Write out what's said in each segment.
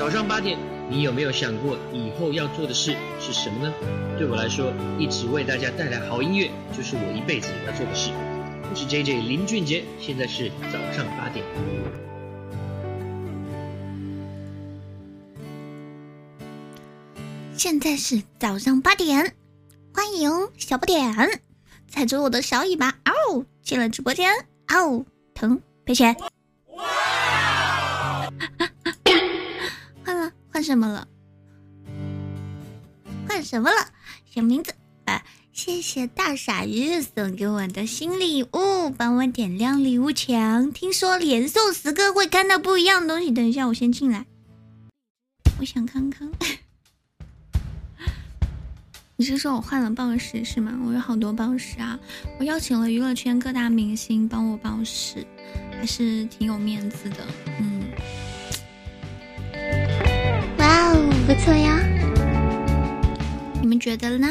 早上八点，你有没有想过以后要做的事是什么呢？对我来说，一直为大家带来好音乐，就是我一辈子要做的事。我是 J J 林俊杰，现在是早上八点。现在是早上八点，欢迎小不点踩着我的小尾巴哦进了直播间哦，疼赔钱。换什么了？换什么了？小名字啊！谢谢大傻鱼送给我的新礼物，帮我点亮礼物墙。听说连送十个会看到不一样的东西。等一下，我先进来，我想看看。你是说我换了报时是吗？我有好多报时啊！我邀请了娱乐圈各大明星帮我报时，还是挺有面子的。嗯，不错呀！你们觉得呢？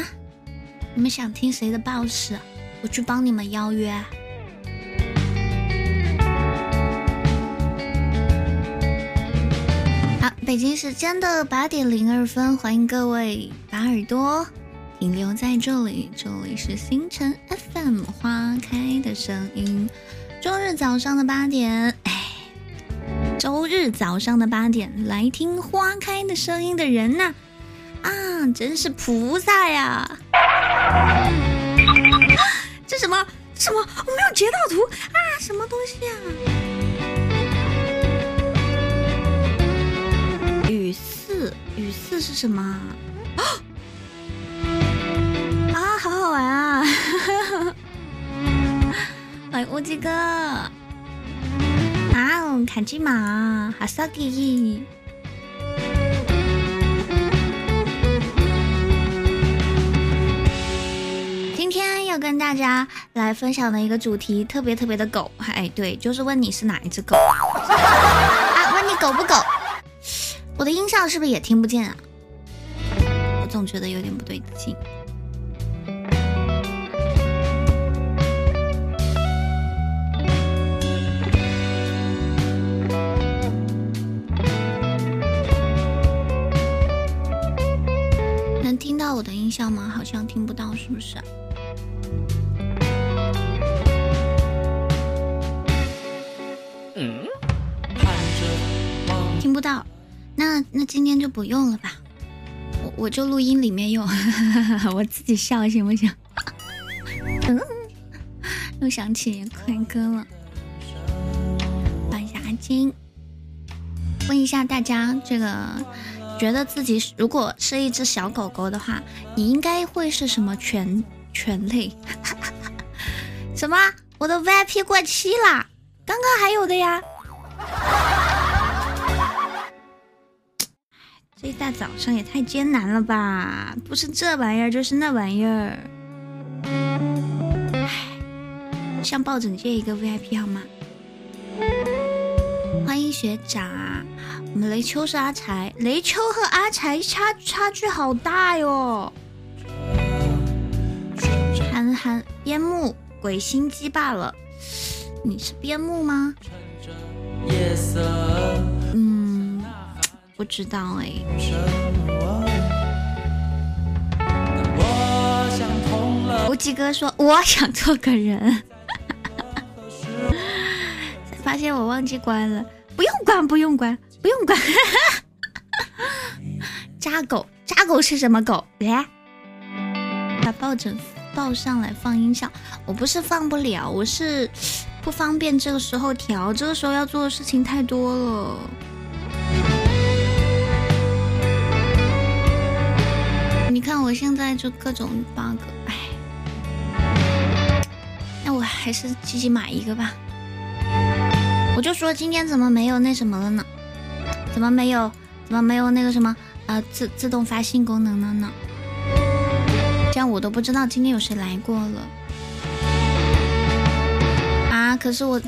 你们想听谁的 boss？？我去帮你们邀约。好，北京时间的八点零二分，欢迎各位把耳朵。停留在这里，这里是星辰 FM 花开的声音。周日早上的八点，哎，周日早上的八点来听花开的声音的人呐，啊，真是菩萨呀！这什么？什么？我没有截到图啊！什么东西啊？雨四，雨四是什么？啊！好好玩啊！欢 迎乌鸡哥卡基玛哈萨基。今天要跟大家来分享的一个主题，特别特别的狗。哎，对，就是问你是哪一只狗 啊？问你狗不狗？我的音效是不是也听不见啊？我总觉得有点不对劲。到我的音效吗？好像听不到，是不是？嗯，听不到，那那今天就不用了吧？我我就录音里面用，我自己笑行不行？嗯，又想起坤哥了。欢迎一下阿金，问一下大家这个。觉得自己如果是一只小狗狗的话，你应该会是什么犬犬类？什么？我的 VIP 过期啦！刚刚还有的呀。这一大早上也太艰难了吧？不是这玩意儿就是那玩意儿。向抱枕借一个 VIP 好吗？欢迎学长。我们雷秋是阿柴，雷秋和阿柴差差距好大哟。韩寒边牧鬼心机罢了，你是边牧吗？嗯，不知道哎。无极哥说我想做个人，发现我忘记关了，不用关，不用关。不用管，扎狗扎狗是什么狗？来，把抱枕抱上来放音效。我不是放不了，我是不方便这个时候调，这个时候要做的事情太多了。你看我现在就各种 bug，哎，那我还是自己买一个吧。我就说今天怎么没有那什么了呢？怎么没有？怎么没有那个什么啊自自动发信功能了呢？这样我都不知道今天有谁来过了啊！可是我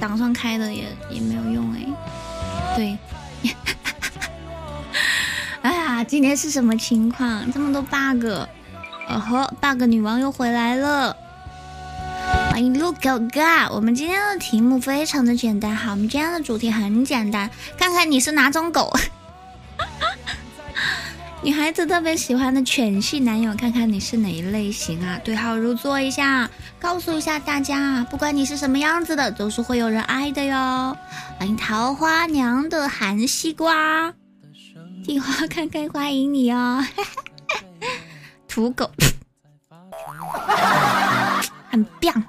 档上开的也也没有用哎。对，哎呀，今天是什么情况？这么多 bug！哦呵，bug 女王又回来了。欢迎鹿狗哥，我们今天的题目非常的简单，好，我们今天的主题很简单，看看你是哪种狗。女孩子特别喜欢的犬系男友，看看你是哪一类型啊？对号入座一下，告诉一下大家，不管你是什么样子的，都是会有人爱的哟。欢迎桃花娘的韩西瓜，地花看看欢迎你哦。土狗，很棒，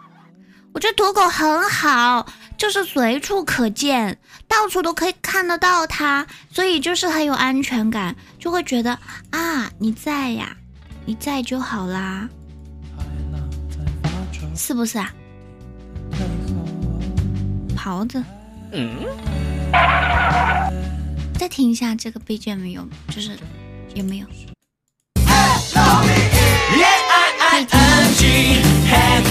我觉得土狗很好。就是随处可见，到处都可以看得到它，所以就是很有安全感，就会觉得啊，你在呀，你在就好啦，是不是啊？袍子，嗯，再听一下这个 BGM 有，就是有没有？可以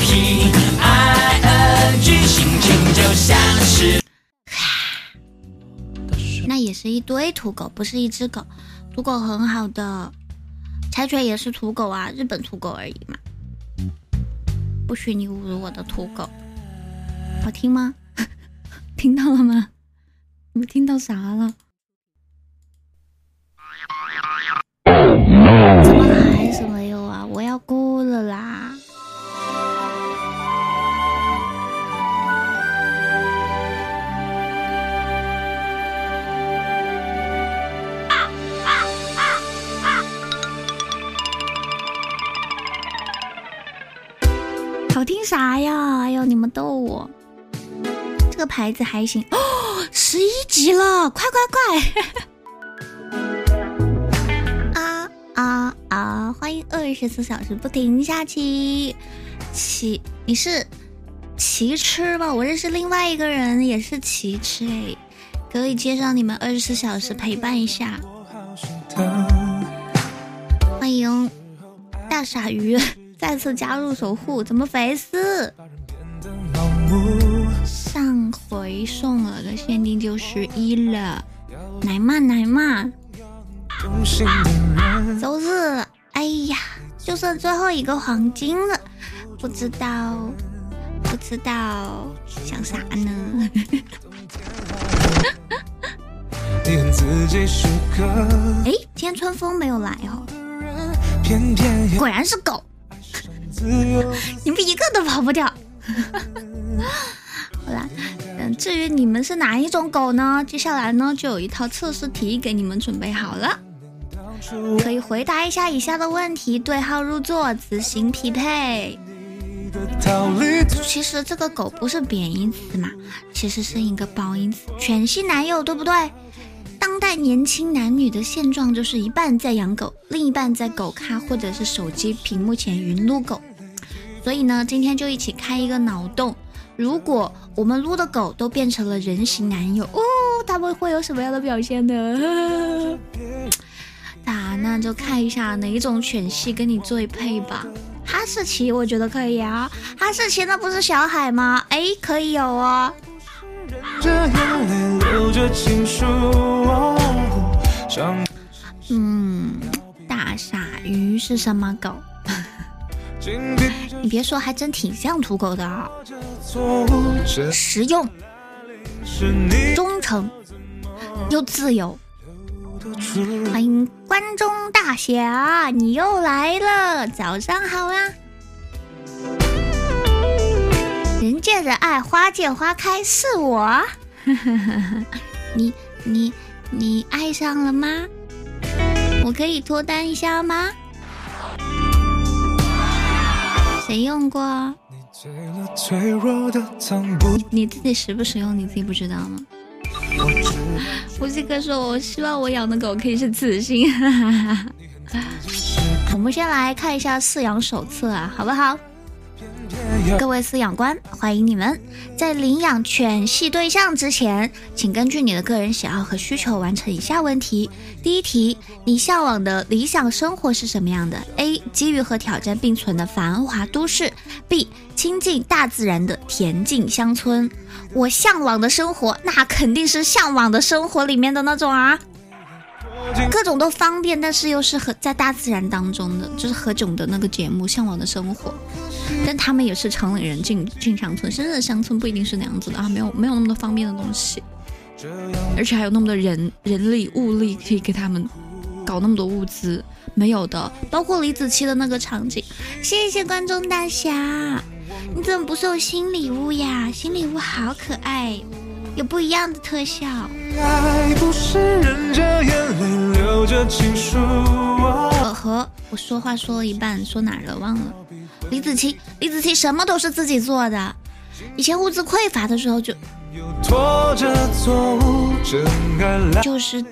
听。那也是一堆土狗，不是一只狗。土狗很好的，柴犬也是土狗啊，日本土狗而已嘛。不许你侮辱我的土狗，好听吗？听到了吗？你们听到啥了？怎么还是没有啊？我要哭了啦！好听啥呀？哎呦，你们逗我！这个牌子还行哦，十一级了，快快快！啊啊啊！欢迎二十四小时不停下棋棋，你是棋痴吧？我认识另外一个人也是棋痴哎，可以介绍你们二十四小时陪伴一下。欢迎大傻鱼。再次加入守护，怎么回事？上回送了的限定就十一了，来嘛来嘛！周日，哎呀，就剩最后一个黄金了，不知道不知道想啥呢？哎，今天春风没有来哦，果然是狗。你们一个都跑不掉。好啦，嗯，至于你们是哪一种狗呢？接下来呢，就有一套测试题给你们准备好了，可以回答一下以下的问题，对号入座，自行匹配。其实这个狗不是贬义词嘛，其实是一个褒义词，犬系男友，对不对？当代年轻男女的现状就是一半在养狗，另一半在狗咖或者是手机屏幕前云撸狗。所以呢，今天就一起开一个脑洞：如果我们撸的狗都变成了人形男友，哦，他们会有什么样的表现呢？啊，那就看一下哪一种犬系跟你最配吧。哈士奇，我觉得可以啊。哈士奇那不是小海吗？哎，可以有哦。嗯，大傻鱼是什么狗？你别说，还真挺像土狗的啊！实用、忠诚又自由。欢迎关中大侠，你又来了，早上好啊！人见人爱，花见花开，是我。你你你爱上了吗？我可以脱单一下吗？谁用过？你你自己实不实用？你自己不知道吗？胡西哥说：“我希望我养的狗可以是雌性。”我们先来看一下饲养手册啊，好不好？各位饲养官，欢迎你们！在领养犬系对象之前，请根据你的个人喜好和需求完成以下问题。第一题，你向往的理想生活是什么样的？A. 机遇和挑战并存的繁华都市；B. 亲近大自然的恬静乡村。我向往的生活，那肯定是向往的生活里面的那种啊，各种都方便，但是又是和在大自然当中的，就是何炅的那个节目《向往的生活》。但他们也是城里人进进乡村，真正的乡村不一定是那样子的啊，没有没有那么多方便的东西，而且还有那么多人人力物力可以给他们搞搞那么多物资，没有的。包括李子柒的那个场景，谢谢观众大侠，你怎么不送新礼物呀？新礼物好可爱，有不一样的特效。呵呵，我说话说了一半，说哪儿了忘了。李子柒，李子柒什么都是自己做的，以前物资匮乏的时候就。就是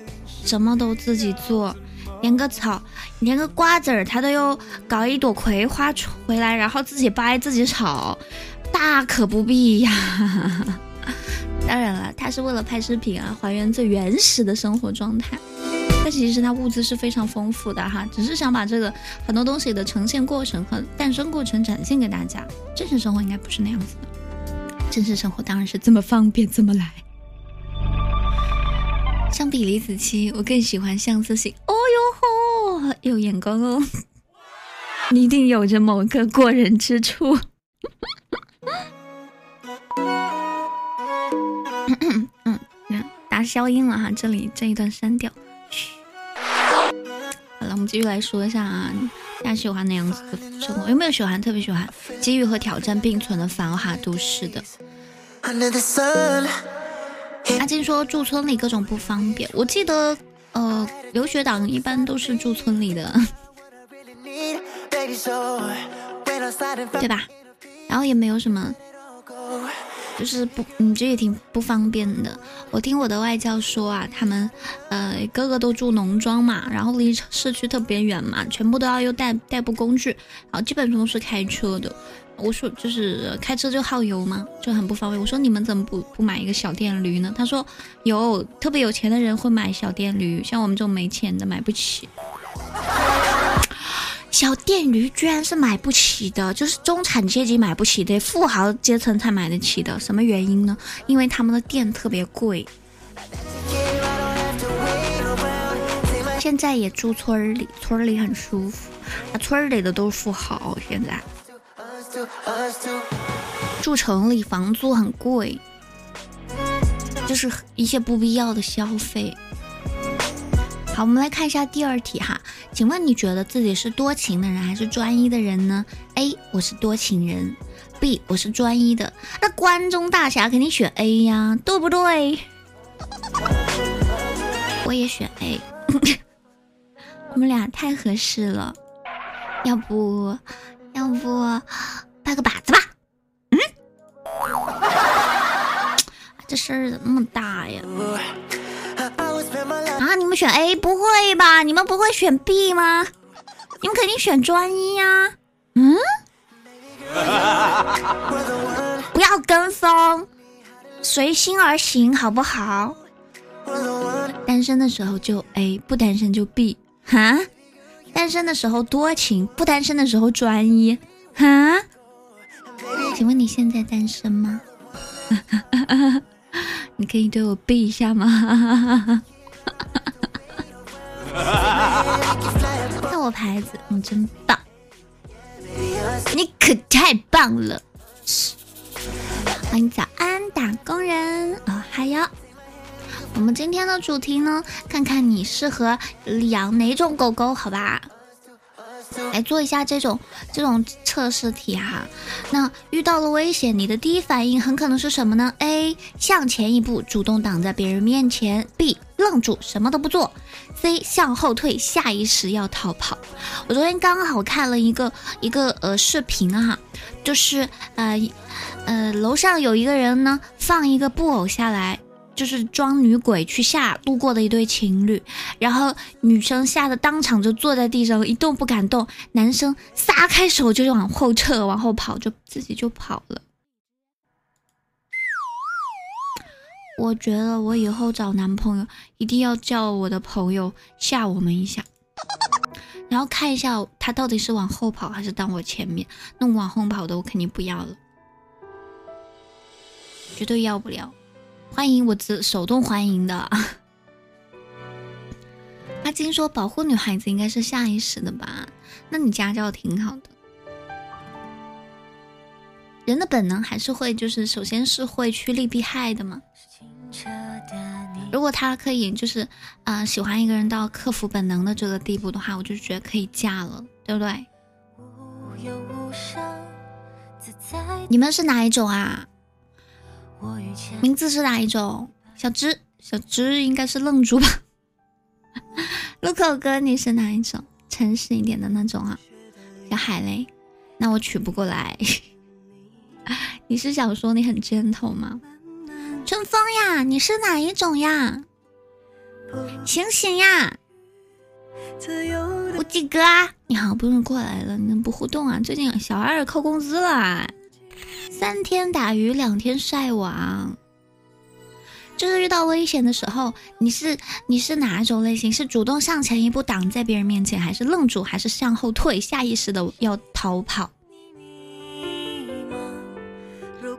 什么都自己做，连个草，连个瓜子儿，他都要搞一朵葵花回来，然后自己掰自己炒，大可不必呀。当然了，他是为了拍视频啊，还原最原始的生活状态。但其实他物资是非常丰富的哈，只是想把这个很多东西的呈现过程和诞生过程展现给大家。真实生活应该不是那样子的。真实生活当然是这么方便，这么来。相比李子柒，我更喜欢相思行。哦哟吼，有眼光哦，你一定有着某个过人之处。打消音了哈，这里这一段删掉。嘘。好了，我们继续来说一下啊。大家喜欢那样子的生活？有没有喜欢特别喜欢机遇和挑战并存的繁华都市的？阿金说住村里各种不方便。我记得，呃，留学党一般都是住村里的，对吧？然后也没有什么。就是不，你这也挺不方便的。我听我的外教说啊，他们，呃，个个都住农庄嘛，然后离市区特别远嘛，全部都要用代代步工具，然后基本上都是开车的。我说就是开车就耗油嘛，就很不方便。我说你们怎么不不买一个小电驴呢？他说有特别有钱的人会买小电驴，像我们这种没钱的买不起。小电驴居然是买不起的，就是中产阶级买不起的，富豪阶层才买得起的。什么原因呢？因为他们的电特别贵。现在也住村里，村里很舒服，啊，村里的都是富豪。现在住城里房租很贵，就是一些不必要的消费。好，我们来看一下第二题哈，请问你觉得自己是多情的人还是专一的人呢？A，我是多情人；B，我是专一的。那关中大侠肯定选 A 呀，对不对？我也选 A，我们俩太合适了，要不要不拜个把子吧？嗯，这事儿怎么那么大呀？啊！你们选 A 不会吧？你们不会选 B 吗？你们肯定选专一呀！嗯，不要跟风，随心而行，好不好？单身的时候就 A，不单身就 B。哈？单身的时候多情，不单身的时候专一。哈？请问你现在单身吗？你可以对我 B 一下吗？我牌子，你真棒，你可太棒了！欢迎早安打工人啊，还有我们今天的主题呢，看看你适合养哪种狗狗，好吧？来做一下这种这种测试题哈。那遇到了危险，你的第一反应很可能是什么呢？A. 向前一步，主动挡在别人面前；B. 愣住，什么都不做；C. 向后退，下意识要逃跑。我昨天刚好看了一个一个呃视频哈，就是呃呃楼上有一个人呢放一个布偶下来。就是装女鬼去吓路过的一对情侣，然后女生吓得当场就坐在地上一动不敢动，男生撒开手就往后撤，往后跑，就自己就跑了。我觉得我以后找男朋友一定要叫我的朋友吓我们一下，然后看一下他到底是往后跑还是当我前面。那往后跑的我肯定不要了，绝对要不了。欢迎我自手动欢迎的 阿金说：“保护女孩子应该是下意识的吧？那你家教挺好的。人的本能还是会，就是首先是会趋利避害的嘛。如果他可以就是啊喜欢一个人到克服本能的这个地步的话，我就觉得可以嫁了，对不对？你们是哪一种啊？名字是哪一种？小芝，小芝应该是愣住吧？路口哥，你是哪一种？诚实一点的那种啊？小海嘞？那我取不过来。你是想说你很 gentle 吗？春风呀，你是哪一种呀？醒醒呀！无忌哥，你好不容易过来了，你怎么不互动啊？最近小二扣工资了，三天打鱼两天晒网。就是遇到危险的时候，你是你是哪种类型？是主动上前一步挡在别人面前，还是愣住，还是向后退，下意识的要逃跑？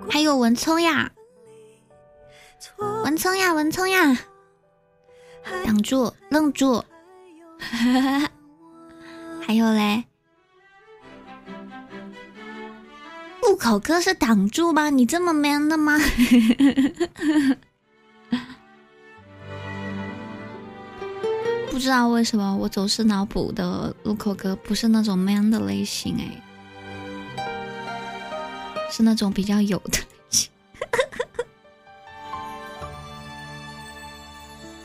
还有文聪呀，文聪呀，文聪呀，挡住，愣住，还有嘞，路口哥是挡住吗？你这么 man 的吗？不知道为什么我总是脑补的路口哥不是那种 man 的类型哎。是那种比较有的类型，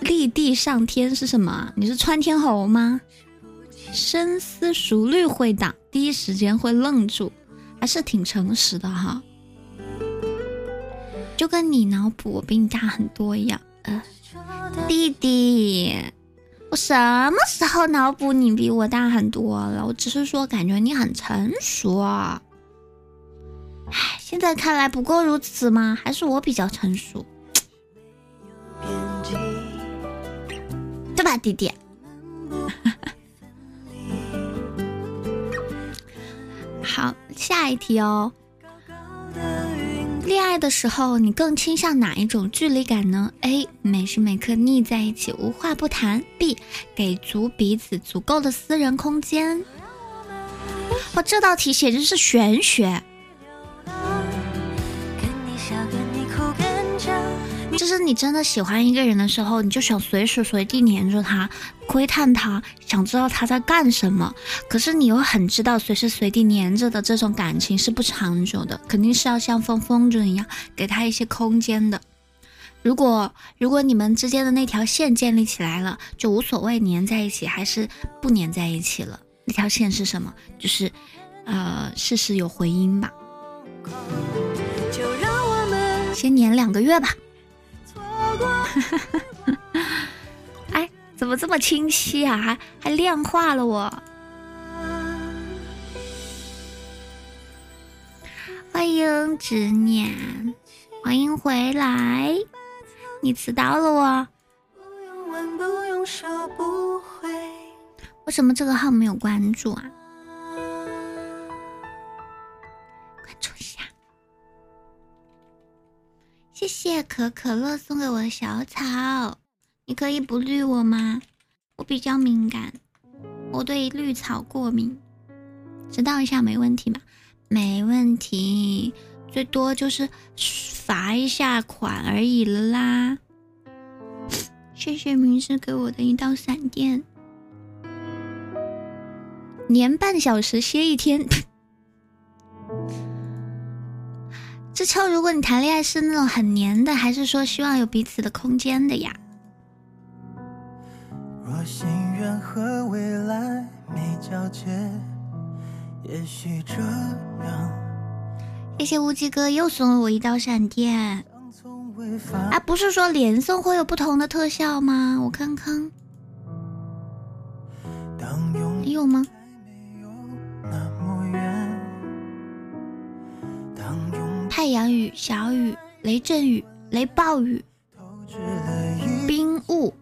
立地上天是什么？你是穿天猴吗？深思熟虑会挡，第一时间会愣住，还是挺诚实的哈。就跟你脑补我比你大很多一样，呃，弟弟，我什么时候脑补你比我大很多了？我只是说感觉你很成熟。唉，现在看来不过如此吗？还是我比较成熟，吧，弟弟？好，下一题哦。恋爱的时候，你更倾向哪一种距离感呢？A. 每时每刻腻在一起，无话不谈；B. 给足彼此足够的私人空间。哇，这道题简直是玄学。就是你真的喜欢一个人的时候，你就想随时随地黏着他，窥探他，想知道他在干什么。可是你又很知道，随时随地黏着的这种感情是不长久的，肯定是要像放风筝一样，给他一些空间的。如果如果你们之间的那条线建立起来了，就无所谓粘在一起还是不粘在一起了。那条线是什么？就是，呃，事事有回音吧。先粘两个月吧。哎，怎么这么清晰啊？还还量化了我。欢迎执念，欢迎回来。你迟到了我。为什么这个号没有关注啊？谢谢可可乐送给我的小草，你可以不绿我吗？我比较敏感，我对绿草过敏。知道一下没问题吧？没问题，最多就是罚一下款而已啦。谢谢明师给我的一道闪电，连半小时歇一天。志秋，如果你谈恋爱是那种很黏的，还是说希望有彼此的空间的呀？谢谢无极哥又送了我一道闪电。啊，不是说连送会有不同的特效吗？我看看，你有吗？太阳雨、小雨、雷阵雨、雷暴雨、冰雾，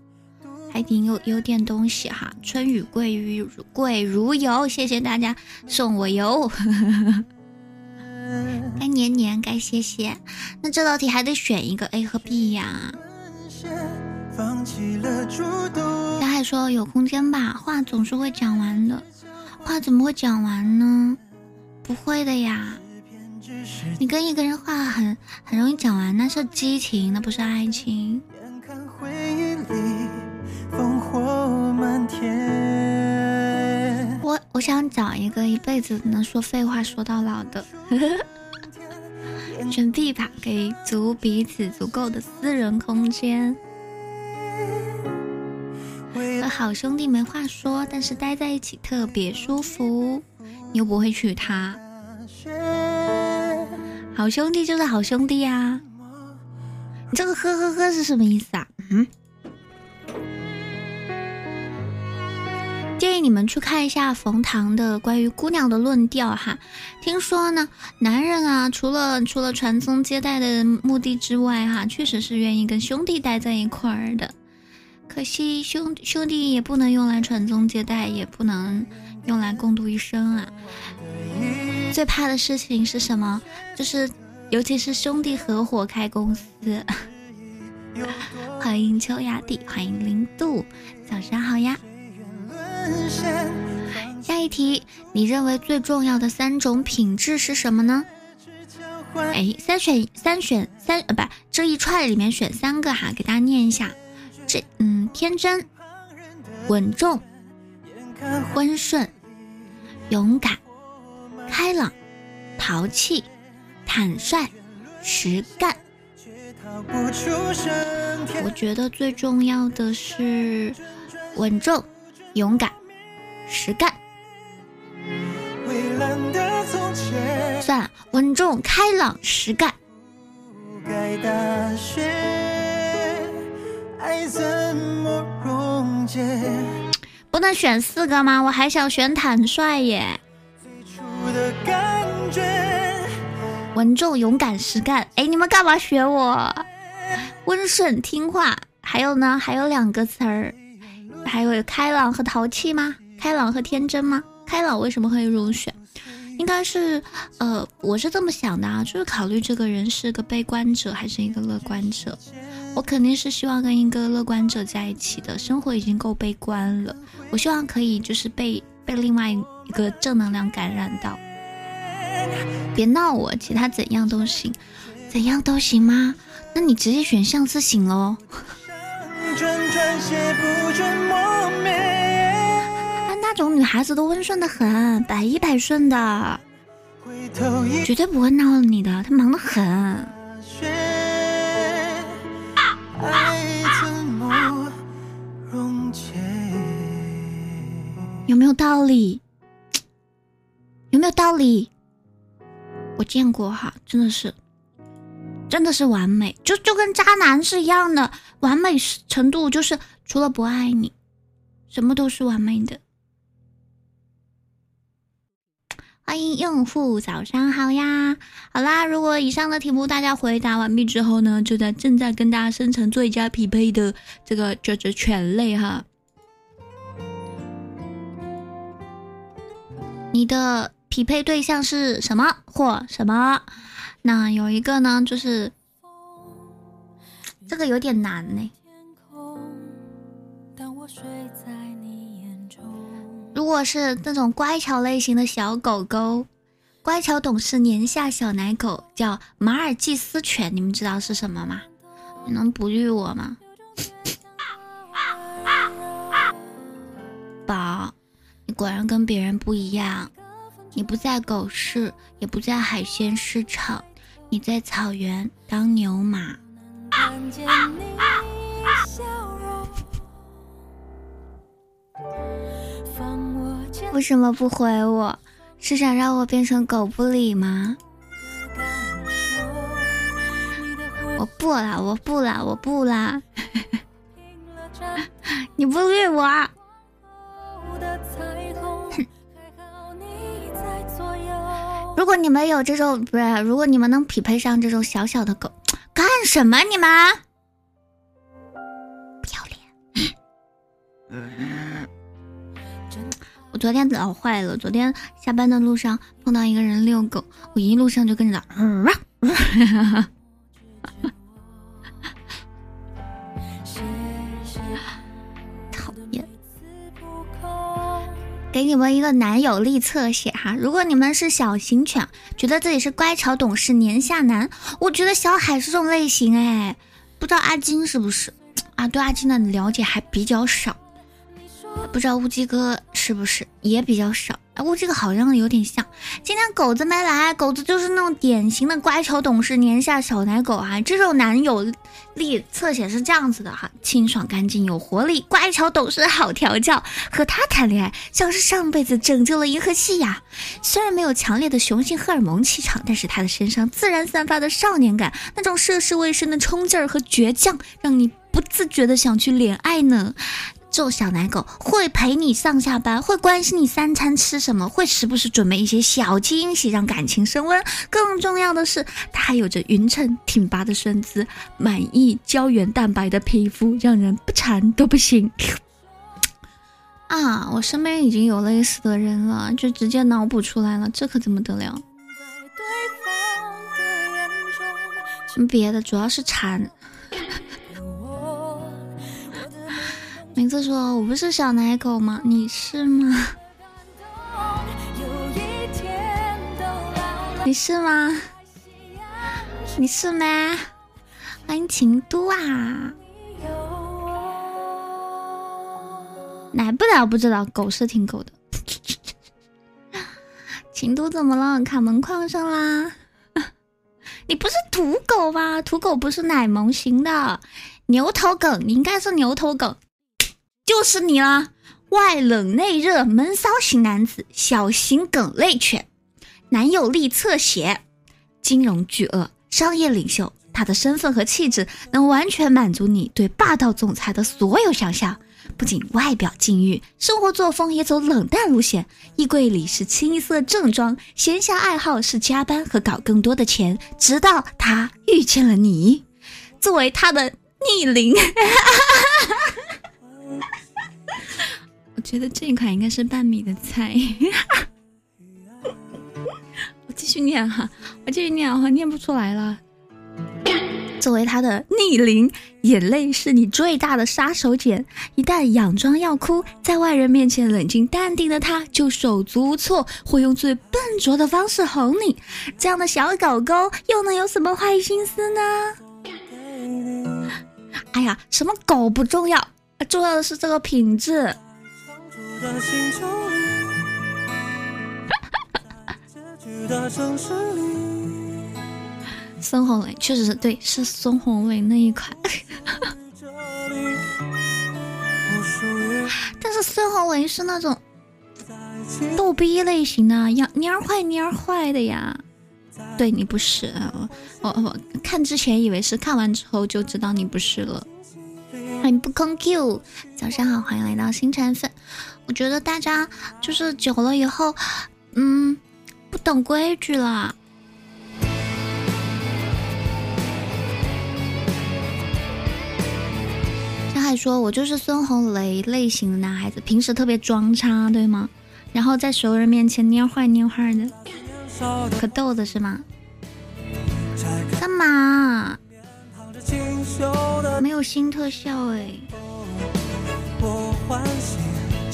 还挺有有点东西哈。春雨贵于贵如油，谢谢大家送我油。该年年该谢谢，那这道题还得选一个 A 和 B 呀。他还说有空间吧，话总是会讲完的，话怎么会讲完呢？不会的呀。你跟一个人话很很容易讲完，那是激情，那不是爱情。眼看回忆里烽火天。我我想找一个一辈子能说废话说到老的，选 B 吧，给足彼此足够的私人空间。和好兄弟没话说，但是待在一起特别舒服，你又不会娶她。好兄弟就是好兄弟呀。你这个呵呵呵是什么意思啊？嗯。建议你们去看一下冯唐的关于姑娘的论调哈。听说呢，男人啊，除了除了传宗接代的目的之外哈，确实是愿意跟兄弟待在一块儿的。可惜兄兄弟也不能用来传宗接代，也不能用来共度一生啊。最怕的事情是什么？就是尤其是兄弟合伙开公司。欢迎秋雅弟，欢迎零度，早上好呀。下一题，你认为最重要的三种品质是什么呢？哎，三选三选三呃，不，这一串里面选三个哈，给大家念一下。这嗯，天真、稳重、温顺、勇敢、开朗、淘气、坦率、实干。我觉得最重要的是稳重。勇敢，实干。算了，稳重、开朗、实干。不能选四个吗？我还想选坦率耶。稳重、勇敢、实干。哎，你们干嘛学我？温顺、听话。还有呢？还有两个词儿。还有开朗和淘气吗？开朗和天真吗？开朗为什么会入选？应该是，呃，我是这么想的啊，就是考虑这个人是个悲观者还是一个乐观者。我肯定是希望跟一个乐观者在一起的，生活已经够悲观了，我希望可以就是被被另外一个正能量感染到。别闹我，其他怎样都行，怎样都行吗？那你直接选相思行喽。那种女孩子都温顺的很，百依百顺的，绝对不会闹你的。她忙得很。有没有道理？有没有道理？我见过哈，真的是。真的是完美，就就跟渣男是一样的，完美程度就是除了不爱你，什么都是完美的。欢迎用户，早上好呀！好啦，如果以上的题目大家回答完毕之后呢，就在正在跟大家生成最佳匹配的这个这只犬类哈。你的匹配对象是什么或什么？那有一个呢，就是这个有点难呢。如果是那种乖巧类型的小狗狗，乖巧懂事、年下小奶狗，叫马尔济斯犬，你们知道是什么吗？你能哺育我吗？宝，你果然跟别人不一样，你不在狗市，也不在海鲜市场。你在草原当牛马，为什么不回我？是想让我变成狗不理吗？我不啦，我不啦，我不啦！你不理我。如果你们有这种不是，如果你们能匹配上这种小小的狗，干什么你们？不要脸！我昨天老坏了，昨天下班的路上碰到一个人遛狗，我一路上就跟着他。给你们一个男友力测写哈，如果你们是小型犬，觉得自己是乖巧懂事年下男，我觉得小海是这种类型哎，不知道阿金是不是啊？对阿金的了解还比较少，不知道乌鸡哥是不是也比较少。哎，我这个好像有点像。今天狗子没来，狗子就是那种典型的乖巧懂事年下小奶狗啊。这种男友力侧写是这样子的哈：清爽干净有活力，乖巧懂事好调教。和他谈恋爱像是上辈子拯救了银河系呀。虽然没有强烈的雄性荷尔蒙气场，但是他的身上自然散发的少年感，那种涉世未深的冲劲儿和倔强，让你不自觉的想去恋爱呢。这种小奶狗会陪你上下班，会关心你三餐吃什么，会时不时准备一些小惊喜，让感情升温。更重要的是，它还有着匀称挺拔的身姿，满意胶原蛋白的皮肤，让人不馋都不行。啊，我身边已经有类似的人了，就直接脑补出来了，这可怎么得了？什么别的，主要是馋。名字说：“我不是小奶狗吗？你是吗？你是吗？你是吗？欢迎秦都啊！奶不奶不知道，狗是挺狗的。秦都怎么了？卡门框上啦？你不是土狗吗？土狗不是奶萌型的，牛头梗，你应该是牛头梗。”就是你了，外冷内热闷骚型男子，小型梗类犬，男友力侧写，金融巨鳄，商业领袖，他的身份和气质能完全满足你对霸道总裁的所有想象。不仅外表禁欲，生活作风也走冷淡路线，衣柜里是清一色正装，闲暇爱好是加班和搞更多的钱。直到他遇见了你，作为他的逆鳞。我觉得这一款应该是半米的菜。我继续念哈，我继续念啊，念不出来了。作为他的逆鳞，眼泪是你最大的杀手锏。一旦佯装要哭，在外人面前冷静淡定的他，就手足无措，会用最笨拙的方式哄你。这样的小狗狗又能有什么坏心思呢？哎呀，什么狗不重要。重要的是这个品质。孙红雷确实是对，是孙红雷那一款。但是孙红雷是那种逗逼类型的，蔫蔫坏蔫坏的呀。对你不是，我我看之前以为是，看完之后就知道你不是了。欢迎不空 Q，早上好，欢迎来到星辰粉。我觉得大家就是久了以后，嗯，不懂规矩了。他还说我就是孙红雷类型的男孩子，平时特别装叉，对吗？然后在熟人面前蔫坏蔫坏的，可逗的是吗？干嘛？没有新特效哎！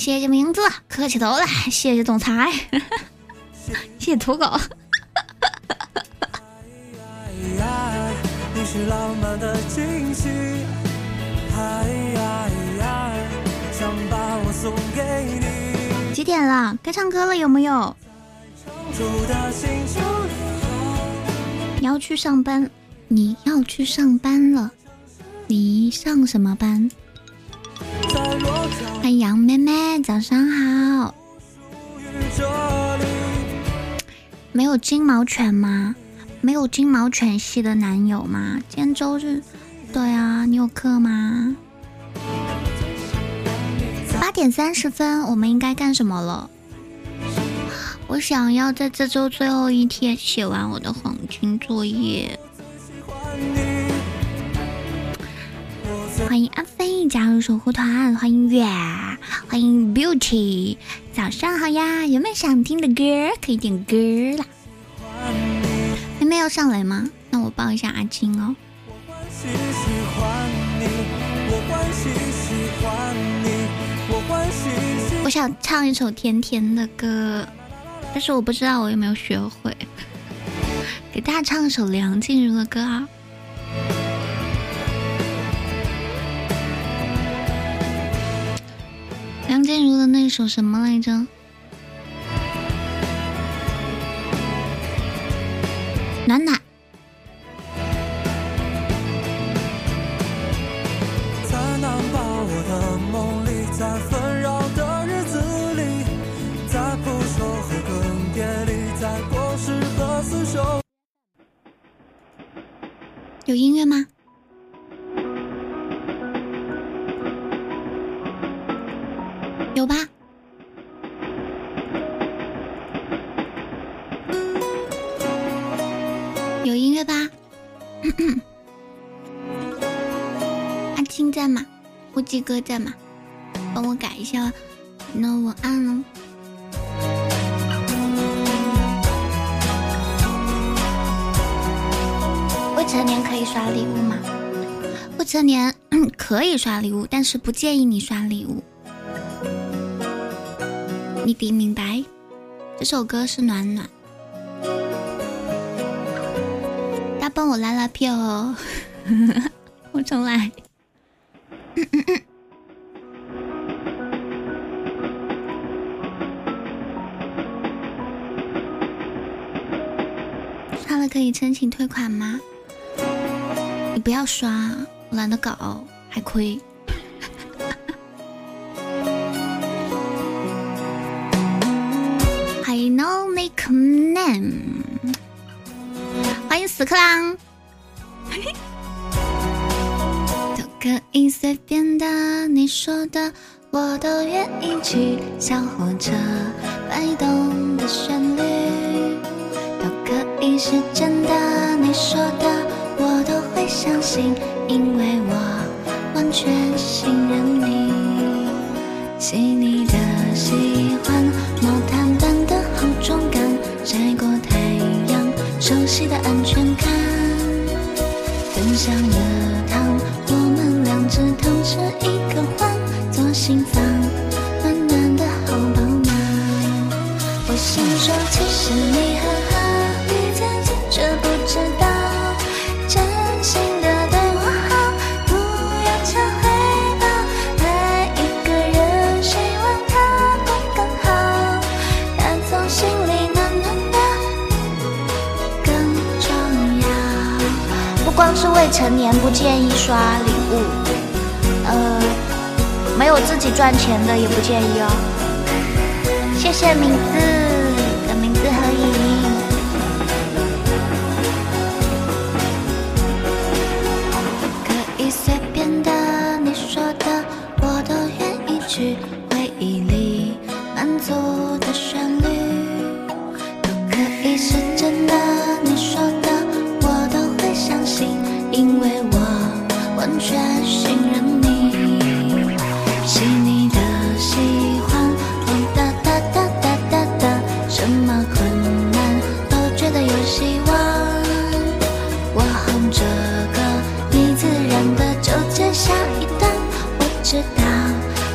谢谢名字，磕起头了。谢谢总裁，谢谢土狗。几点了？该唱歌了有没有？你要去上班？你要去上班了？你上什么班？欢迎杨妹妹，早上好。没有金毛犬吗？没有金毛犬系的男友吗？今天周日，对啊，你有课吗？八点三十分，我们应该干什么了？我想要在这周最后一天写完我的黄金作业。欢迎阿飞加入守护团，欢迎月，欢迎 Beauty，早上好呀！有没有想听的歌？可以点歌啦。妹妹要上来吗？那我抱一下阿金哦。我想唱一首甜甜的歌，但是我不知道我有没有学会。给大家唱一首梁静茹的歌啊。静茹的那首什么来着？暖暖。鸡哥在吗？帮我改一下，那我按了。未成年可以刷礼物吗？未成年可以刷礼物，但是不建议你刷礼物。你得明白，这首歌是暖暖。他帮我拉拉票哦，我重来。可以申请退款吗？你不要刷，懒得搞，还亏。I know make name，欢迎死克郎。都可以随便的，你说的我都愿意去。小火车摆动的旋律，是真的，你说的我都会相信，因为的也不介意哦。谢谢名字，跟名字合影。可以随便的，你说的我都愿意去。回忆里满足的旋律，都可以是真的，你说的我都会相信，因为我完全信这个，你自然的就接下一段。我知道，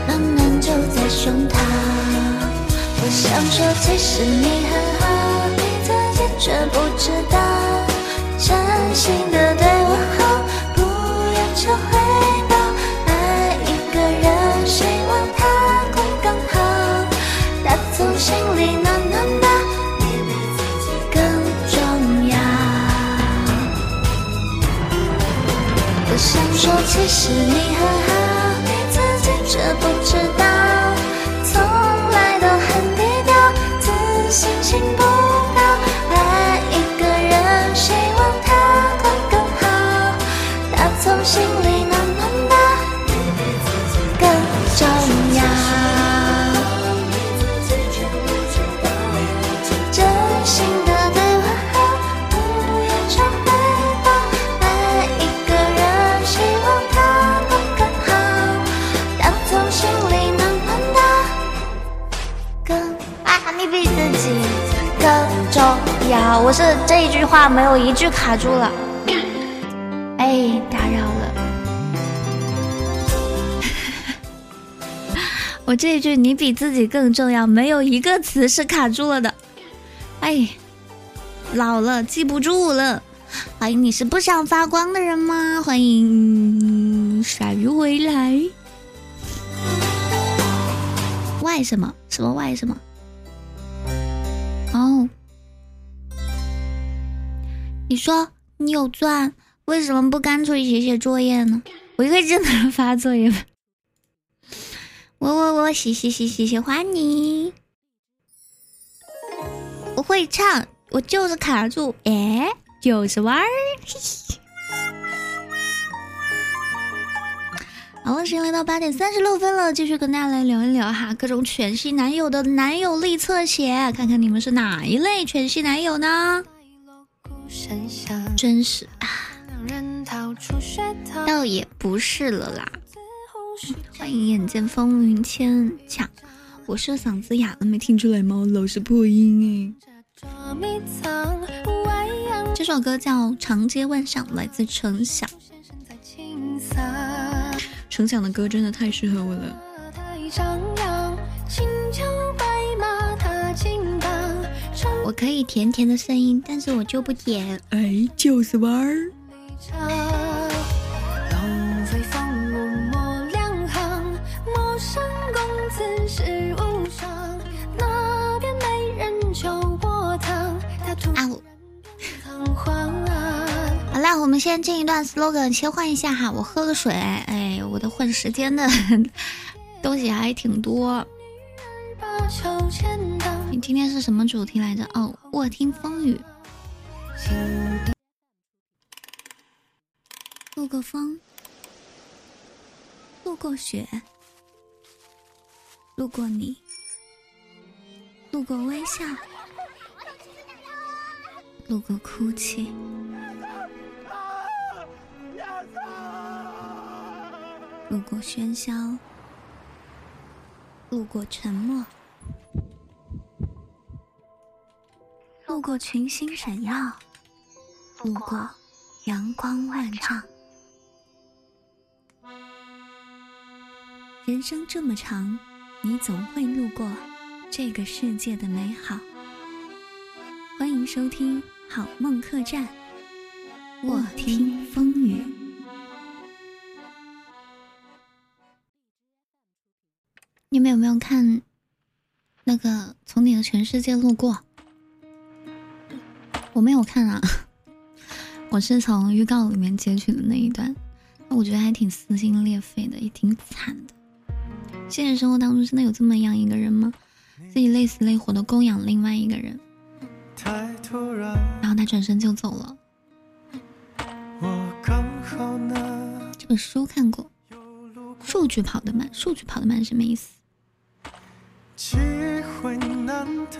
暖暖就在胸膛。我想说，其实你很好，你自己却不知道，真心的对我好，不要求回其实你很好，你自己却不知道，从来都很低调，自信心不高。爱一个人，希望他会更好，打从心里呀。我是这一句话没有一句卡住了，哎，打扰了。我这一句“你比自己更重要”没有一个词是卡住了的，哎，老了记不住了。欢迎你是不想发光的人吗？欢迎鲨鱼回来。为什么？什么为什么？你说你有钻，为什么不干脆写写作业呢？我一个劲的发作业。我我我喜喜喜喜喜欢你。我会唱，我就是卡住，哎，就是玩儿。好了，时间来到八点三十六分了，继续跟大家来聊一聊哈，各种犬系男友的男友力侧写，看看你们是哪一类犬系男友呢？真是啊，倒也不是了啦。欢迎眼见风云千强，我是嗓子哑了，没听出来吗？老是破音哎。这首歌叫《长街万象》，来自程响。程响的歌真的太适合我了。我可以甜甜的声音，但是我就不甜。哎，就是玩儿。好啦，我们先进一段 slogan，切换一下哈。我喝个水，哎，我的混时间的 东西还挺多。你今天是什么主题来着？哦，卧听风雨。路过风，路过雪，路过你，路过微笑。路过哭泣，路过喧嚣，路过沉默，过群星闪耀，路过阳光万丈。人生这么长，你总会路过这个世界的美好。欢迎收听。好梦客栈，卧听风雨。你们有没有看那个《从你的全世界路过》？我没有看啊，我是从预告里面截取的那一段。那我觉得还挺撕心裂肺的，也挺惨的。现实生活当中真的有这么样一个人吗？自己累死累活的供养另外一个人。然后他转身就走了。这本书看过，数据跑得慢，数据跑得慢什么意思？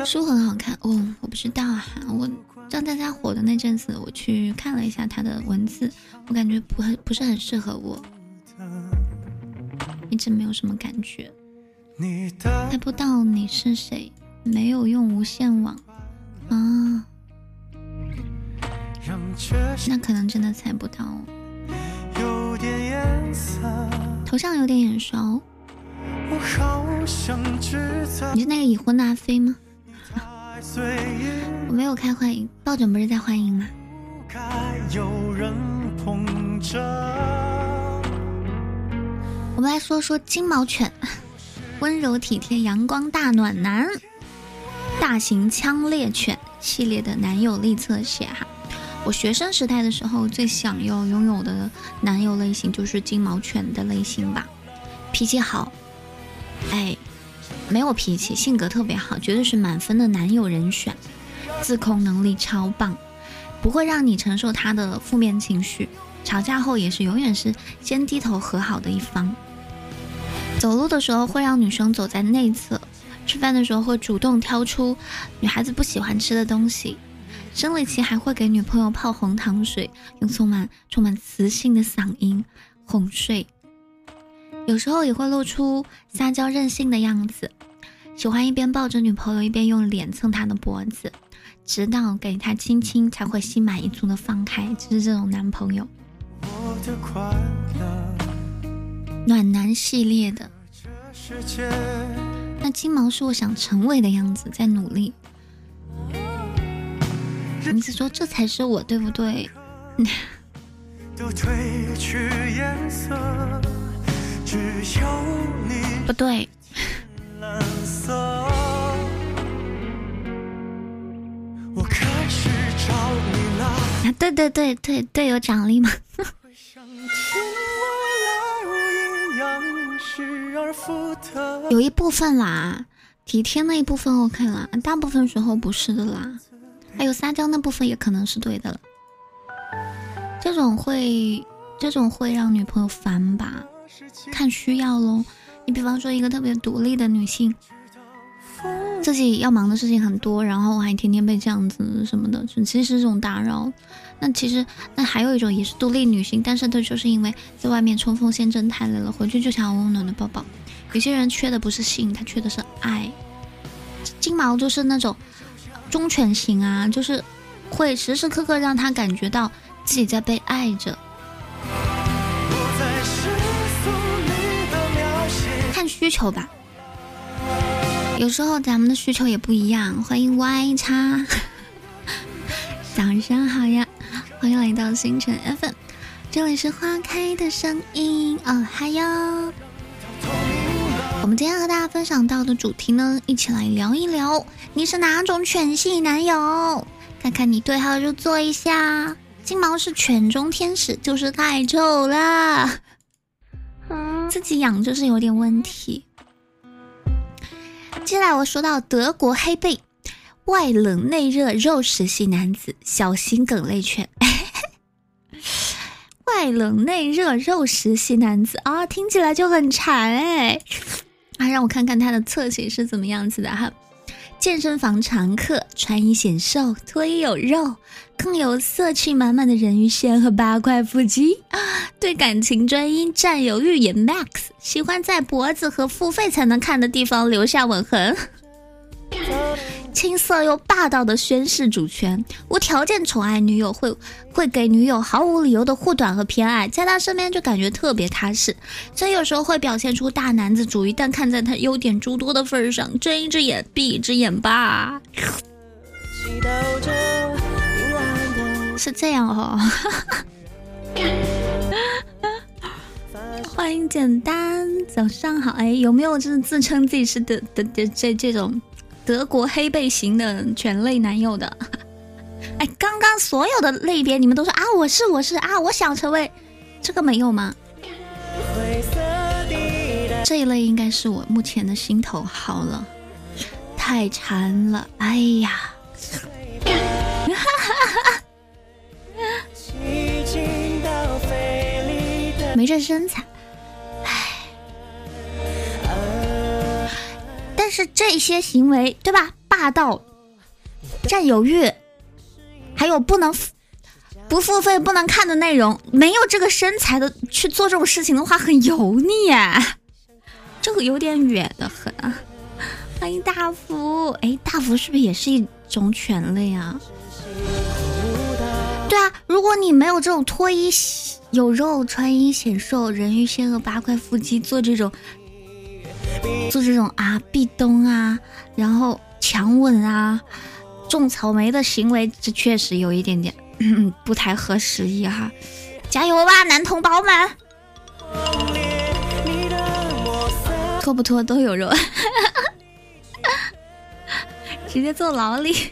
书很好看哦，我不知道哈，我让大家火的那阵子，我去看了一下他的文字，我感觉不很不是很适合我，一直没有什么感觉。猜不到你是谁，没有用无线网。啊，那可能真的猜不到。头像有点眼熟，你是那个已婚的阿飞吗？我没有开欢迎，抱枕不是在欢迎吗？我们来说说金毛犬，温柔体贴，阳光大暖男。大型枪猎犬系列的男友力侧写哈，我学生时代的时候最想要拥有的男友类型就是金毛犬的类型吧，脾气好，哎，没有脾气，性格特别好，绝对是满分的男友人选，自控能力超棒，不会让你承受他的负面情绪，吵架后也是永远是先低头和好的一方，走路的时候会让女生走在内侧。吃饭的时候会主动挑出女孩子不喜欢吃的东西，生理期还会给女朋友泡红糖水，用充满充满磁性的嗓音哄睡。有时候也会露出撒娇任性的样子，喜欢一边抱着女朋友一边用脸蹭她的脖子，直到给她亲亲才会心满意足的放开。就是这种男朋友，暖男系列的。那金毛是我想成为的样子，在努力。你是说这才是我，对不对？都褪去颜色不对。啊，对对对对对，有奖励吗？有一部分啦，体贴那一部分 OK 啦，大部分时候不是的啦。还有撒娇那部分也可能是对的了。这种会，这种会让女朋友烦吧？看需要喽。你比方说一个特别独立的女性，自己要忙的事情很多，然后还天天被这样子什么的，其实是这种打扰。那其实，那还有一种也是独立女性，但是她就是因为在外面冲锋陷阵太累了，回去就想温暖的抱抱。有些人缺的不是性，他缺的是爱。金毛就是那种忠犬型啊，就是会时时刻刻让他感觉到自己在被爱着。需求吧，有时候咱们的需求也不一样。欢迎 Y 叉，早上好呀。欢迎来到星辰 FM，这里是花开的声音哦，嗨哟！我们今天和大家分享到的主题呢，一起来聊一聊，你是哪种犬系男友？看看你对号入座一下。金毛是犬中天使，就是太丑了，自己养就是有点问题。接下来我说到德国黑背。外冷内热肉食系男子，小心梗类犬。外冷内热肉食系男子啊，听起来就很馋哎！啊，让我看看他的侧写是怎么样子的哈。健身房常客，穿衣显瘦，脱衣有肉，更有色气满满的人鱼线和八块腹肌。对感情专一，占有欲也 max，喜欢在脖子和付费才能看的地方留下吻痕。青涩又霸道的宣誓主权，无条件宠爱女友，会会给女友毫无理由的护短和偏爱，在他身边就感觉特别踏实，所以有时候会表现出大男子主义，但看在他优点诸多的份上，睁一只眼闭一只眼吧。是这样哦。欢迎简单，早上好，哎，有没有就是自称自己是的的的这这种？德国黑背型的犬类男友的，哎，刚刚所有的类别你们都说啊，我是我是啊，我想成为这个没有吗？这一类应该是我目前的心头好了，太馋了，哎呀，哈哈哈哈没这身材。是这些行为，对吧？霸道、占有欲，还有不能不付费不能看的内容，没有这个身材的去做这种事情的话，很油腻，这个有点远的很。欢迎大福，哎，大福是不是也是一种犬类啊？对啊，如果你没有这种脱衣有肉、穿衣显瘦、人鱼线和八块腹肌做这种。做这种啊壁咚啊，然后强吻啊，种草莓的行为，这确实有一点点 不太合时宜哈。加油吧，男同胞们！脱不脱都有肉，直接坐牢里。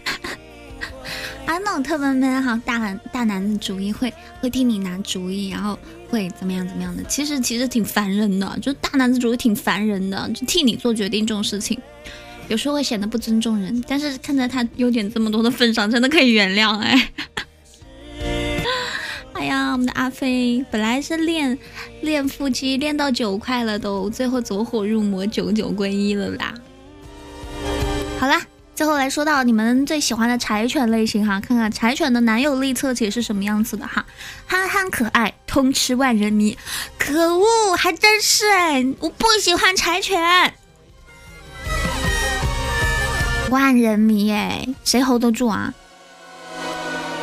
啊，那种特别 man 哈，大男大男子主义会会替你拿主意，然后会怎么样怎么样的？其实其实挺烦人的，就大男子主义挺烦人的，就替你做决定这种事情，有时候会显得不尊重人。但是看在他优点这么多的份上，真的可以原谅哎。哎呀，我们的阿飞本来是练练腹肌练到九块了都，最后走火入魔，九九归一了啦。好啦。最后来说到你们最喜欢的柴犬类型哈，看看柴犬的男友力侧写是什么样子的哈，憨憨可爱，通吃万人迷，可恶，还真是哎，我不喜欢柴犬，万人迷哎，谁 hold 得住啊？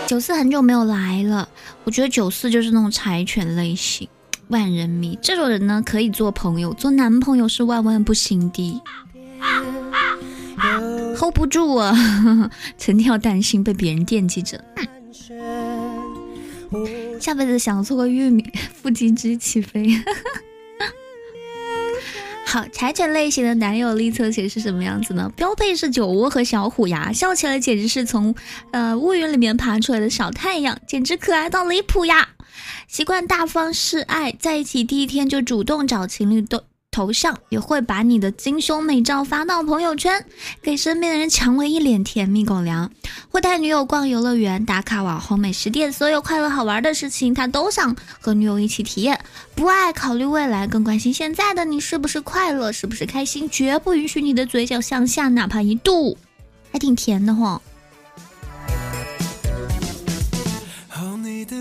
九四很久没有来了，我觉得九四就是那种柴犬类型，万人迷这种人呢，可以做朋友，做男朋友是万万不行的。hold 不住啊，成天要担心被别人惦记着。下辈子想做个玉米，腹肌直起飞。好，柴犬类型的男友力侧写是什么样子呢？标配是酒窝和小虎牙，笑起来简直是从呃乌云里面爬出来的小太阳，简直可爱到离谱呀！习惯大方示爱，在一起第一天就主动找情侣都。头像也会把你的金胸美照发到朋友圈，给身边的人强喂一脸甜蜜狗粮。会带女友逛游乐园、打卡网红美食店，所有快乐好玩的事情他都想和女友一起体验。不爱考虑未来，更关心现在的你是不是快乐，是不是开心，绝不允许你的嘴角向下，哪怕一度，还挺甜的慌，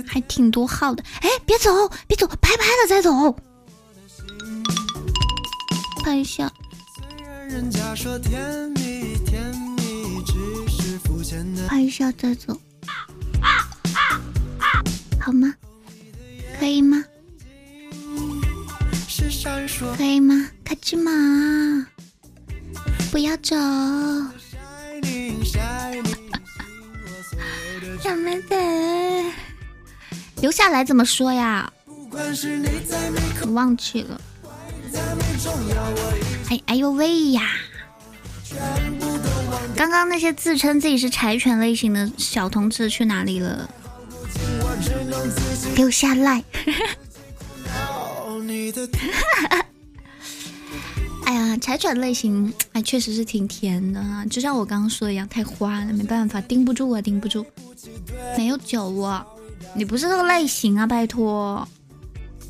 还挺多号的。哎，别走，别走，拍拍了再走。拍一下。拍一下再走，好吗？可以吗？可以吗？卡芝麻，不要走。小妹子，留下来怎么说呀？我忘记了。哎哎呦喂呀！刚刚那些自称自己是柴犬类型的小同志去哪里了？给我下来！哎呀，柴犬类型哎，确实是挺甜的啊，就像我刚刚说的一样，太花了，没办法，盯不住啊，盯不住。没有酒啊，你不是这个类型啊，拜托，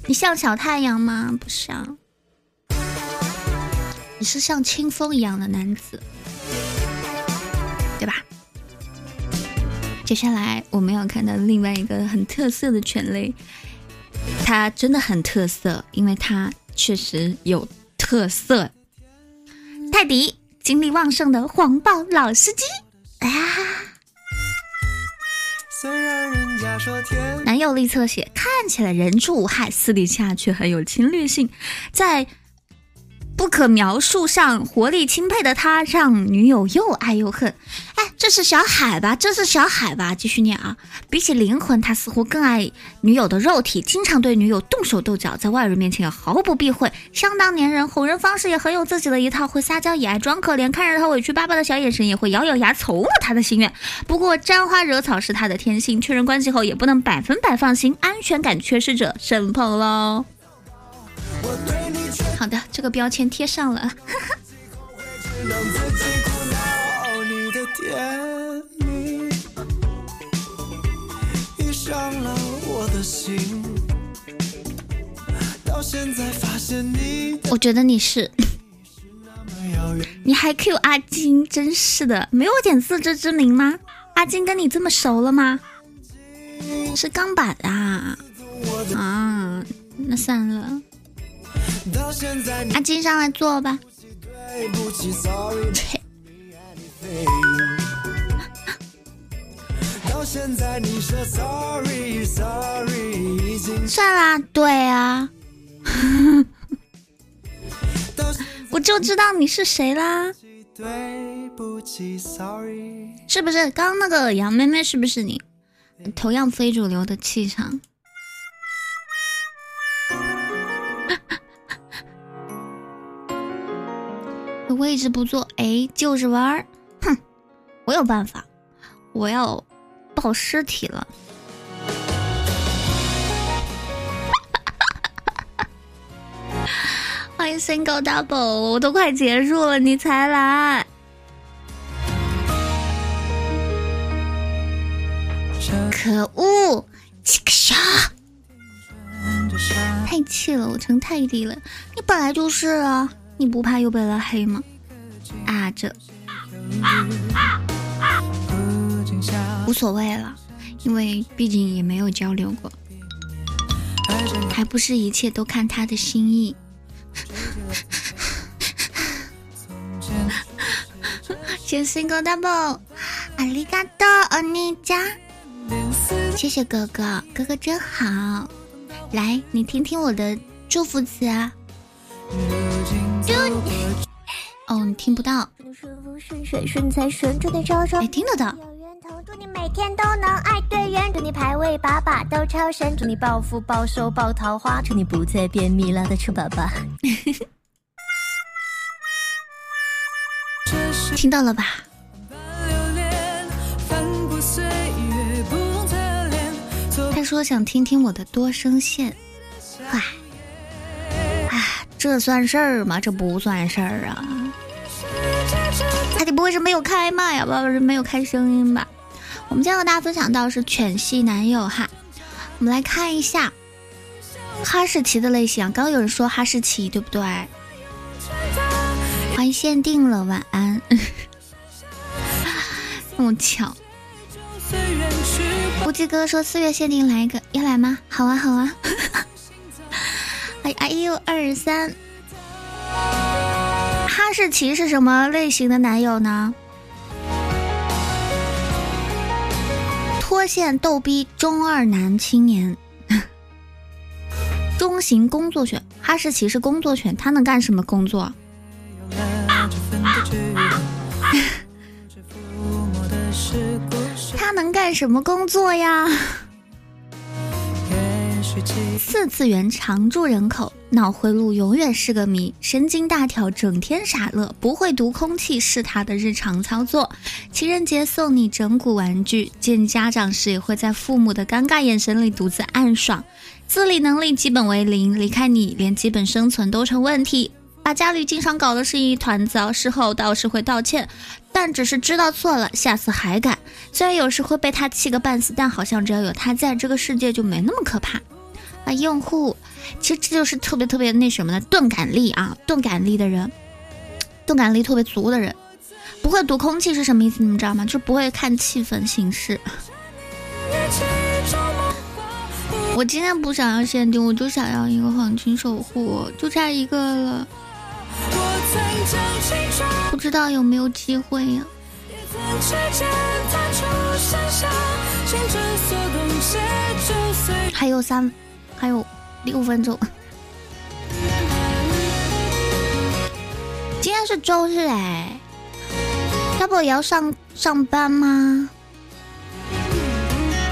你像小太阳吗？不像。你是像清风一样的男子，对吧？接下来我们要看到另外一个很特色的犬类，它真的很特色，因为它确实有特色。泰迪，精力旺盛的黄暴老司机啊！男友力侧写，看起来人畜无害，私底下却很有侵略性，在。不可描述上活力钦佩的他，让女友又爱又恨。哎，这是小海吧？这是小海吧？继续念啊！比起灵魂，他似乎更爱女友的肉体，经常对女友动手动脚，在外人面前也毫不避讳，相当粘人，哄人方式也很有自己的一套，会撒娇也爱装可怜，看着他委屈巴巴的小眼神，也会咬咬牙从了他的心愿。不过沾花惹草是他的天性，确认关系后也不能百分百放心，安全感缺失者慎碰喽。好的，这个标签贴上了。我觉得你是，你还 Q 阿金，真是的，没有点自知之明吗？阿金跟你这么熟了吗？是钢板啊？啊，那算了。阿金上来坐吧。算啦，对啊，我就知道你是谁啦。是不是刚刚那个杨妹妹？是不是你？同样非主流的气场。位置不坐，哎，就是玩儿，哼，我有办法，我要抱尸体了。欢迎 single double，我都快结束了，你才来，可恶，气个啥？太气了，我成泰迪了，你本来就是啊，你不怕又被拉黑吗？啊，这无所谓了，因为毕竟也没有交流过，还不是一切都看他的心意。谢谢 single double，阿里嘎多，欧尼酱，谢谢哥哥，哥哥真好。来，你听听我的祝福词啊。祝你哦，你听不到。祝你顺风顺水顺财神，祝你超神！哎，听得到。有源头，祝你每天都能爱对人。祝你排位把把都超神，祝你暴富暴瘦暴桃花，祝你不再便秘拉的臭粑粑。听到了吧？他说想听听我的多声线，哎。这算事儿吗？这不算事儿啊！他你不会是没有开麦呀？不是没有开声音吧？我们今天和大家分享到是犬系男友哈，我们来看一下哈士奇的类型。刚刚有人说哈士奇，对不对？欢迎限定了，晚安。那么巧。无忌哥说四月限定来一个，要来吗？好啊，好啊。哎哎呦，二三。哈士奇是什么类型的男友呢？脱线逗逼中二男青年，中型工作犬。哈士奇是工作犬，它能干什么工作？他能干什么工作呀？四次元常住人口，脑回路永远是个谜，神经大条，整天傻乐，不会读空气是他的日常操作。情人节送你整蛊玩具，见家长时也会在父母的尴尬眼神里独自暗爽。自理能力基本为零，离开你连基本生存都成问题。把家里经常搞得是一团糟，事后倒是会道歉，但只是知道错了，下次还敢。虽然有时会被他气个半死，但好像只要有他在，这个世界就没那么可怕。啊，用户，其实这就是特别特别那什么的钝感力啊，钝感力的人，钝感力特别足的人，不会读空气是什么意思？你们知道吗？就不会看气氛形式。我今天不想要限定，我就想要一个黄金守护，就差一个了。不知道有没有机会呀？还有三，还有六分钟。今天是周日哎，大不也要上上班吗？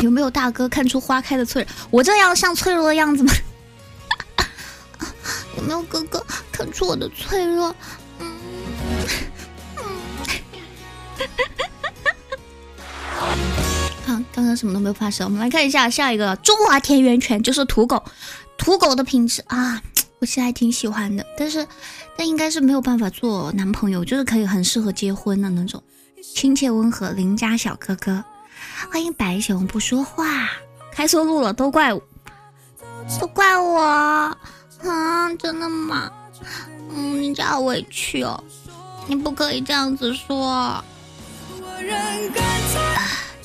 有没有大哥看出花开的脆弱？我这样像脆弱的样子吗？有没有哥哥看出我的脆弱？嗯，好，刚刚什么都没有发生。我们来看一下下一个中华田园犬，就是土狗。土狗的品质啊，我其实还挺喜欢的，但是但应该是没有办法做男朋友，就是可以很适合结婚的那种，亲切温和邻家小哥哥。欢迎白熊不说话，开错路了，都怪我，都怪我啊！真的吗？嗯，你好委屈哦，你不可以这样子说。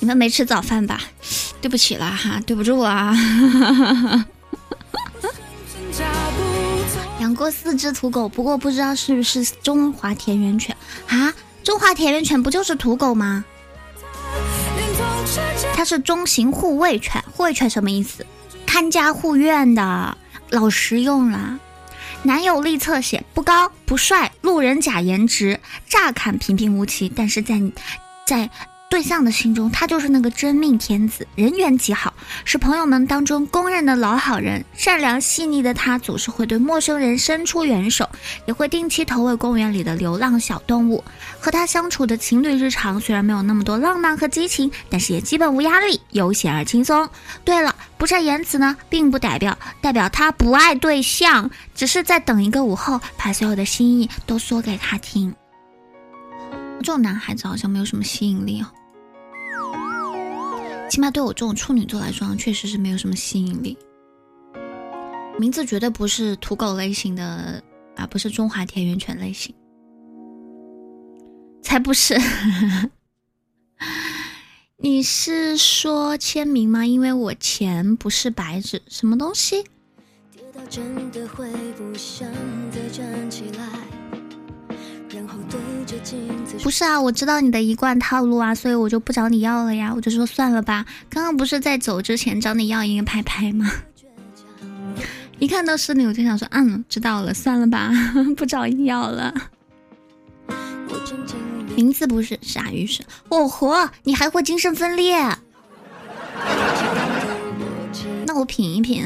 你们没吃早饭吧？对不起了哈，对不住啊。养过四只土狗，不过不知道是不是中华田园犬啊？中华田园犬不就是土狗吗？它是中型护卫犬，护卫犬什么意思？看家护院的，老实用了。男友力侧写不高不帅，路人甲颜值，乍看平平无奇，但是在在。对象的心中，他就是那个真命天子，人缘极好，是朋友们当中公认的老好人。善良细腻的他，总是会对陌生人伸出援手，也会定期投喂公园里的流浪小动物。和他相处的情侣日常，虽然没有那么多浪漫和激情，但是也基本无压力，悠闲而轻松。对了，不善言辞呢，并不代表代表他不爱对象，只是在等一个午后，把所有的心意都说给他听。这种男孩子好像没有什么吸引力哦。起码对我这种处女座来说，确实是没有什么吸引力。名字绝对不是土狗类型的，而不是中华田园犬类型，才不是。你是说签名吗？因为我钱不是白纸，什么东西？跌到真的会不想再站起来是啊，我知道你的一贯套路啊，所以我就不找你要了呀，我就说算了吧。刚刚不是在走之前找你要一个拍拍吗？一看到是你，我就想说，嗯，知道了，算了吧，不找你要了。名字不是傻鱼是，哦豁，你还会精神分裂？那我品一品。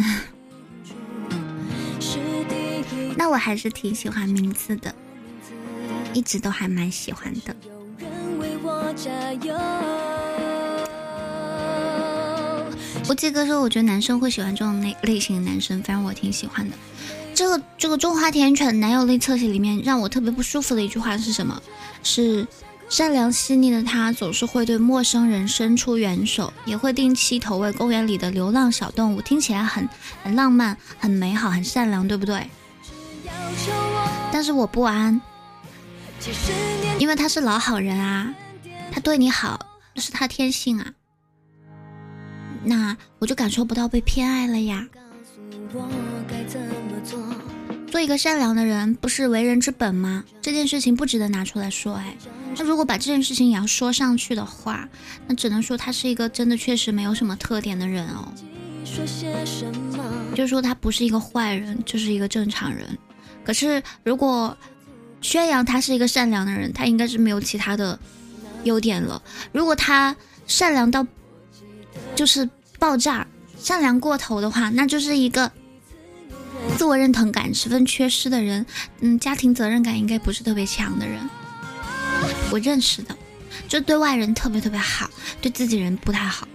那我还是挺喜欢名字的。一直都还蛮喜欢的。我记哥说，我觉得男生会喜欢这种类类型的男生，反正我挺喜欢的。这个这个《中华田园犬男友力测写》里面让我特别不舒服的一句话是什么？是善良细腻的他总是会对陌生人伸出援手，也会定期投喂公园里的流浪小动物，听起来很很浪漫、很美好、很善良，对不对？但是我不安，因为他是老好人啊，他对你好，那是他天性啊，那我就感受不到被偏爱了呀。做一个善良的人，不是为人之本吗？这件事情不值得拿出来说。哎，那如果把这件事情也要说上去的话，那只能说他是一个真的确实没有什么特点的人哦。就是说他不是一个坏人，就是一个正常人。可是如果宣扬他是一个善良的人，他应该是没有其他的优点了。如果他善良到就是爆炸，善良过头的话，那就是一个。自我认同感十分缺失的人，嗯，家庭责任感应该不是特别强的人。我认识的，就对外人特别特别好，对自己人不太好。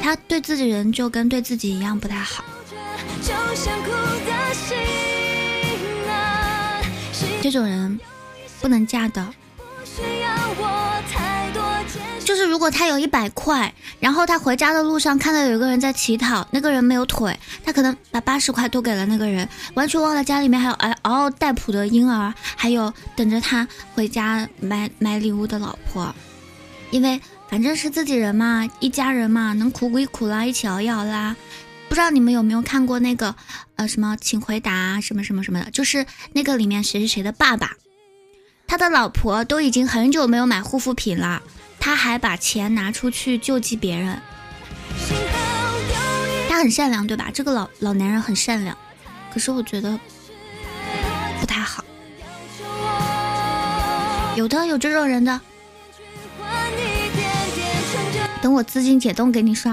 他对自己人就跟对自己一样不太好。这种人不能嫁的。就是如果他有一百块，然后他回家的路上看到有一个人在乞讨，那个人没有腿，他可能把八十块都给了那个人，完全忘了家里面还有嗷嗷待哺的婴儿，还有等着他回家买买礼物的老婆，因为反正是自己人嘛，一家人嘛，能苦归苦啦，一起熬一熬啦。不知道你们有没有看过那个呃什么，请回答什么什么什么的，就是那个里面谁是谁的爸爸，他的老婆都已经很久没有买护肤品了。他还把钱拿出去救济别人，他很善良，对吧？这个老老男人很善良，可是我觉得不太好。有的有这种人的，等我资金解冻给你刷。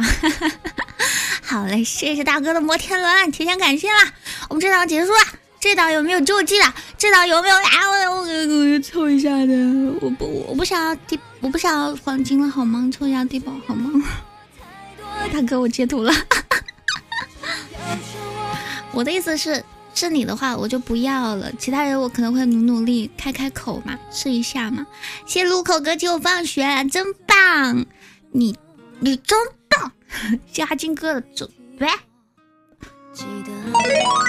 好嘞，谢谢大哥的摩天轮，提前感谢啦！我们这档结束了，这档有没有救济的？这档有没有？哎，我我我凑一下的，我不我不想要地。我不想要黄金了，好吗？抽一下地宝，好吗？大哥，我截图了。我的意思是，是你的话，我就不要了。其他人我可能会努努力，开开口嘛，试一下嘛。谢路口哥接我放学，真棒！你你真棒！谢阿金哥的走，喂。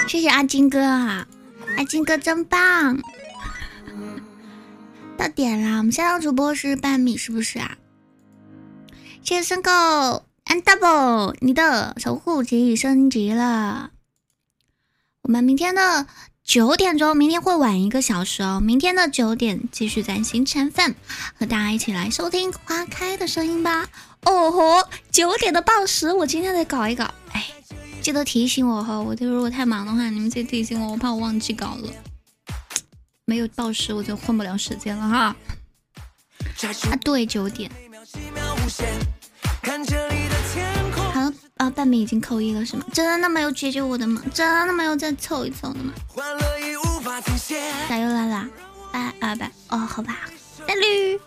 谢谢阿金哥啊，阿金哥真棒。到点啦！我们下档主播是半米，是不是啊？谢谢申狗 and double，你的守护级升级了。我们明天的九点钟，明天会晚一个小时哦。明天的九点继续在星辰饭和大家一起来收听花开的声音吧。哦吼，九点的报时，我今天得搞一搞。哎，记得提醒我哈，我就如果太忙的话，你们记得提醒我，我怕我忘记搞了。没有报时我就混不了时间了哈。啊，对，九点。好了啊，半米已经扣一了是吗？真的没有解决我的吗？真的没有再凑一凑的吗？咋又来了？拜拜拜哦，好吧，拜绿。